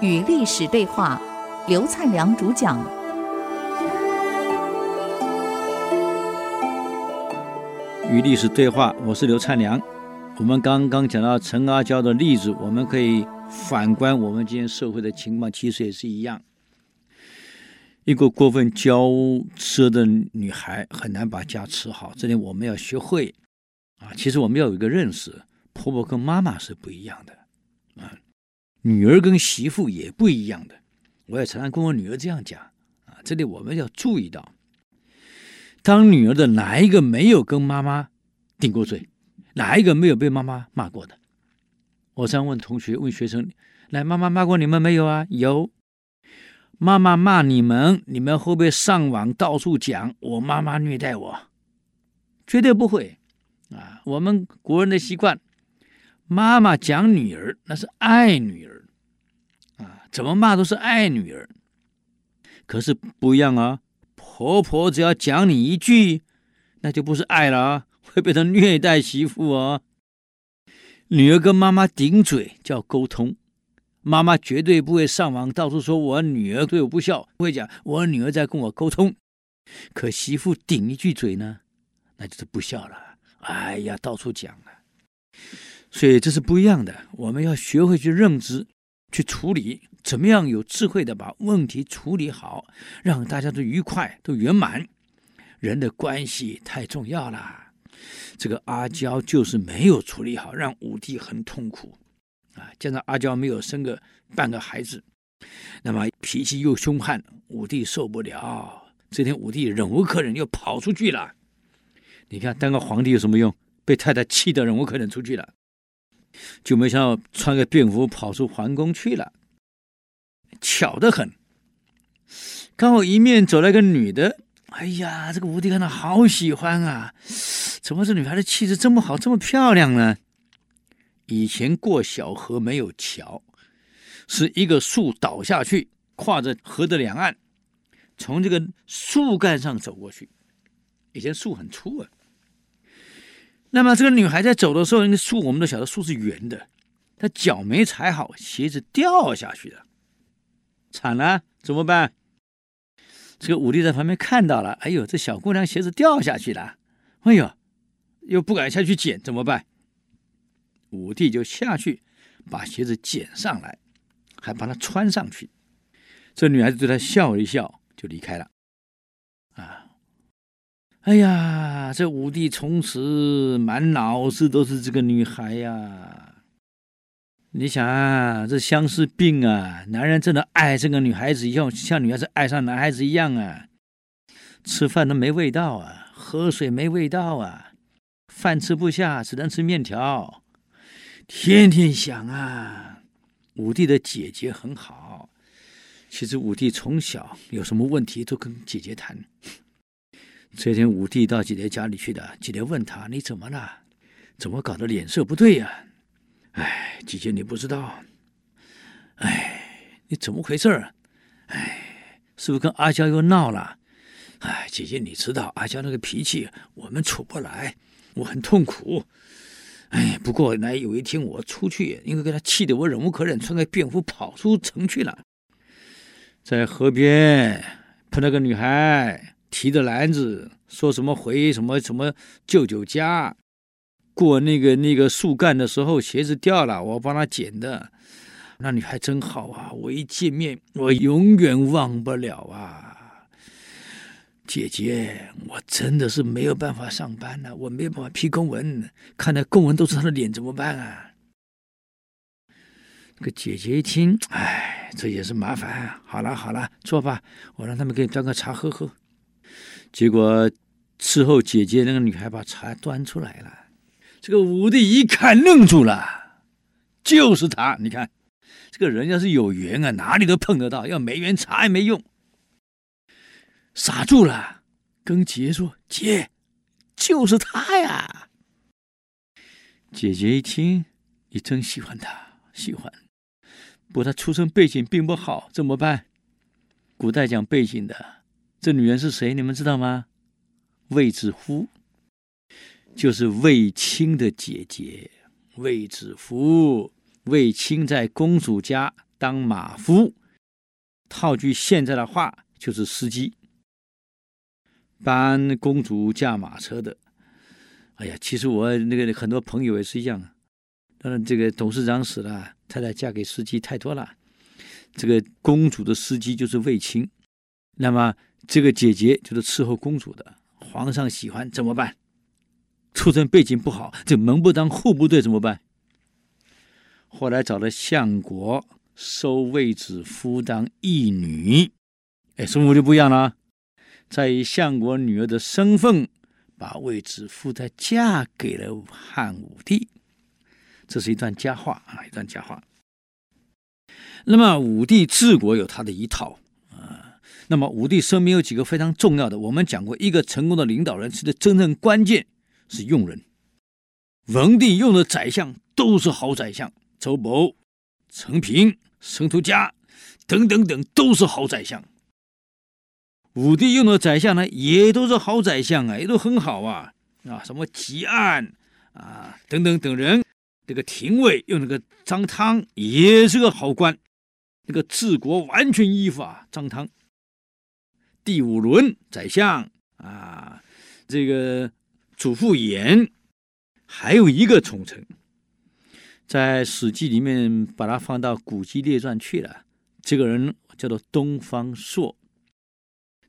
与历史对话，刘灿良主讲。与历史对话，我是刘灿良。我们刚刚讲到陈阿娇的例子，我们可以反观我们今天社会的情况，其实也是一样。一个过分娇奢的女孩很难把家吃好，这点我们要学会啊。其实我们要有一个认识，婆婆跟妈妈是不一样的啊，女儿跟媳妇也不一样的。我也常常跟我女儿这样讲啊，这里我们要注意到，当女儿的哪一个没有跟妈妈顶过嘴，哪一个没有被妈妈骂过的？我常问同学，问学生，来，妈妈骂过你们没有啊？有。妈妈骂你们，你们会不会上网到处讲我妈妈虐待我？绝对不会啊！我们国人的习惯，妈妈讲女儿那是爱女儿啊，怎么骂都是爱女儿。可是不一样啊，婆婆只要讲你一句，那就不是爱了啊，会变成虐待媳妇哦。女儿跟妈妈顶嘴叫沟通。妈妈绝对不会上网到处说我女儿对我不孝，不会讲我女儿在跟我沟通。可媳妇顶一句嘴呢，那就是不孝了。哎呀，到处讲了。所以这是不一样的。我们要学会去认知、去处理，怎么样有智慧的把问题处理好，让大家都愉快、都圆满。人的关系太重要了。这个阿娇就是没有处理好，让武帝很痛苦。啊，见到阿娇没有生个半个孩子，那么脾气又凶悍，武帝受不了。这天武帝忍无可忍，又跑出去了。你看，当个皇帝有什么用？被太太气得忍无可忍出去了，就没想到穿个便服跑出皇宫去了。巧得很，刚好迎面走来个女的。哎呀，这个武帝看到好喜欢啊！怎么这女孩的气质这么好，这么漂亮呢？以前过小河没有桥，是一个树倒下去，跨着河的两岸，从这个树干上走过去。以前树很粗啊。那么这个女孩在走的时候，那个树我们都晓得树是圆的，她脚没踩好，鞋子掉下去了，惨了，怎么办？这个武帝在旁边看到了，哎呦，这小姑娘鞋子掉下去了，哎呦，又不敢下去捡，怎么办？武帝就下去把鞋子捡上来，还把它穿上去。这女孩子对他笑了一笑，就离开了。啊，哎呀，这武帝从此满脑子都是这个女孩呀。你想啊，这相思病啊，男人真的爱这个女孩子，要像女孩子爱上男孩子一样啊。吃饭都没味道啊，喝水没味道啊，饭吃不下，只能吃面条。天天想啊，武帝的姐姐很好。其实武帝从小有什么问题都跟姐姐谈。这天武帝到姐姐家里去的，姐姐问他：“你怎么了？怎么搞得脸色不对呀？”哎，姐姐你不知道。哎，你怎么回事？哎，是不是跟阿娇又闹了？哎，姐姐你知道阿娇那个脾气，我们处不来，我很痛苦。哎，不过呢，有一天我出去，因为给他气得我忍无可忍，穿个便服跑出城去了。在河边碰到个女孩，提着篮子，说什么回什么什么舅舅家。过那个那个树干的时候，鞋子掉了，我帮他捡的。那女孩真好啊，我一见面，我永远忘不了啊。姐姐，我真的是没有办法上班了，我没有办法批公文，看来公文都是他的脸，怎么办啊？这个姐姐一听，哎，这也是麻烦。好了好了，坐吧，我让他们给你端个茶喝喝。结果伺候姐姐那个女孩把茶端出来了，这个武帝一看愣住了，就是他。你看，这个人要是有缘啊，哪里都碰得到；要没缘，茶也没用。傻住了，跟姐姐说：“姐，就是他呀。”姐姐一听，你真喜欢他，喜欢。不过他出身背景并不好，怎么办？古代讲背景的，这女人是谁？你们知道吗？卫子夫，就是卫青的姐姐。卫子夫，卫青在公主家当马夫，套句现在的话就是司机，帮公主驾马车的。哎呀，其实我那个很多朋友也是一样啊，当然这个董事长死了，太太嫁给司机太多了。这个公主的司机就是卫青，那么这个姐姐就是伺候公主的。皇上喜欢怎么办？出身背景不好，这门不当户不对怎么办？后来找了相国收卫子夫当义女，哎，生活就不一样了，在以相国女儿的身份，把卫子夫再嫁给了汉武帝。这是一段佳话啊，一段佳话。那么武帝治国有他的一套。那么武帝身边有几个非常重要的，我们讲过，一个成功的领导人，其实真正关键是用人。文帝用的宰相都是好宰相，周勃、陈平、申屠嘉等等等都是好宰相。武帝用的宰相呢，也都是好宰相啊，也都很好啊啊，什么汲黯啊等等等人。这个廷尉用那个张汤也是个好官，这个治国完全依附啊。张汤，第五轮宰相啊，这个祖父偃，还有一个重臣，在《史记》里面把他放到《古籍列传》去了。这个人叫做东方朔，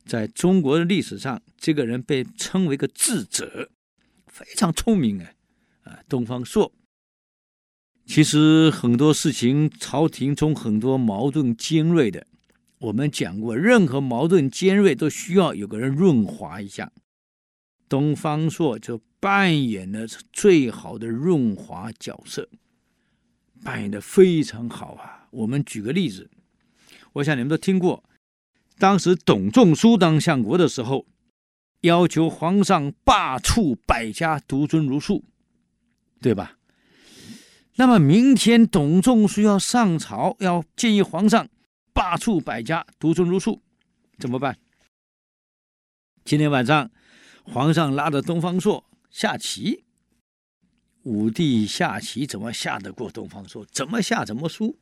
在中国的历史上，这个人被称为个智者，非常聪明啊啊，东方朔。其实很多事情，朝廷中很多矛盾尖锐的，我们讲过，任何矛盾尖锐都需要有个人润滑一下。东方朔就扮演了最好的润滑角色，扮演的非常好啊。我们举个例子，我想你们都听过，当时董仲舒当相国的时候，要求皇上罢黜百家，独尊儒术，对吧？那么明天董仲舒要上朝，要建议皇上罢黜百家，独尊儒术，怎么办？今天晚上，皇上拉着东方朔下棋，武帝下棋怎么下得过东方朔？怎么下怎么输。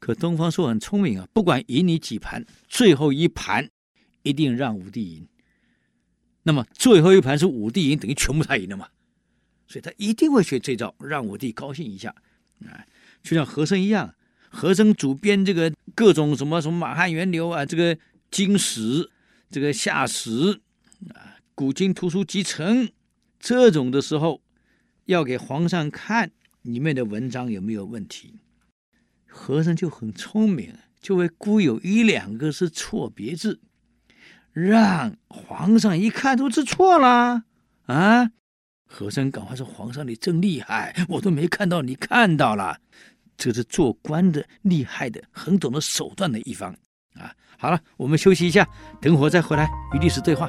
可东方朔很聪明啊，不管赢你几盘，最后一盘一定让武帝赢。那么最后一盘是武帝赢，等于全部他赢了嘛？所以他一定会学这招，让武帝高兴一下，啊，就像和珅一样，和珅主编这个各种什么什么马汉源流啊，这个经史、这个夏史啊、古今图书集成这种的时候，要给皇上看里面的文章有没有问题，和珅就很聪明，就会估有一两个是错别字，让皇上一看都是错了。啊。和珅赶快说：“皇上，你真厉害，我都没看到，你看到了，这是做官的厉害的，很懂得手段的一方啊！”好了，我们休息一下，等会儿再回来与历史对话。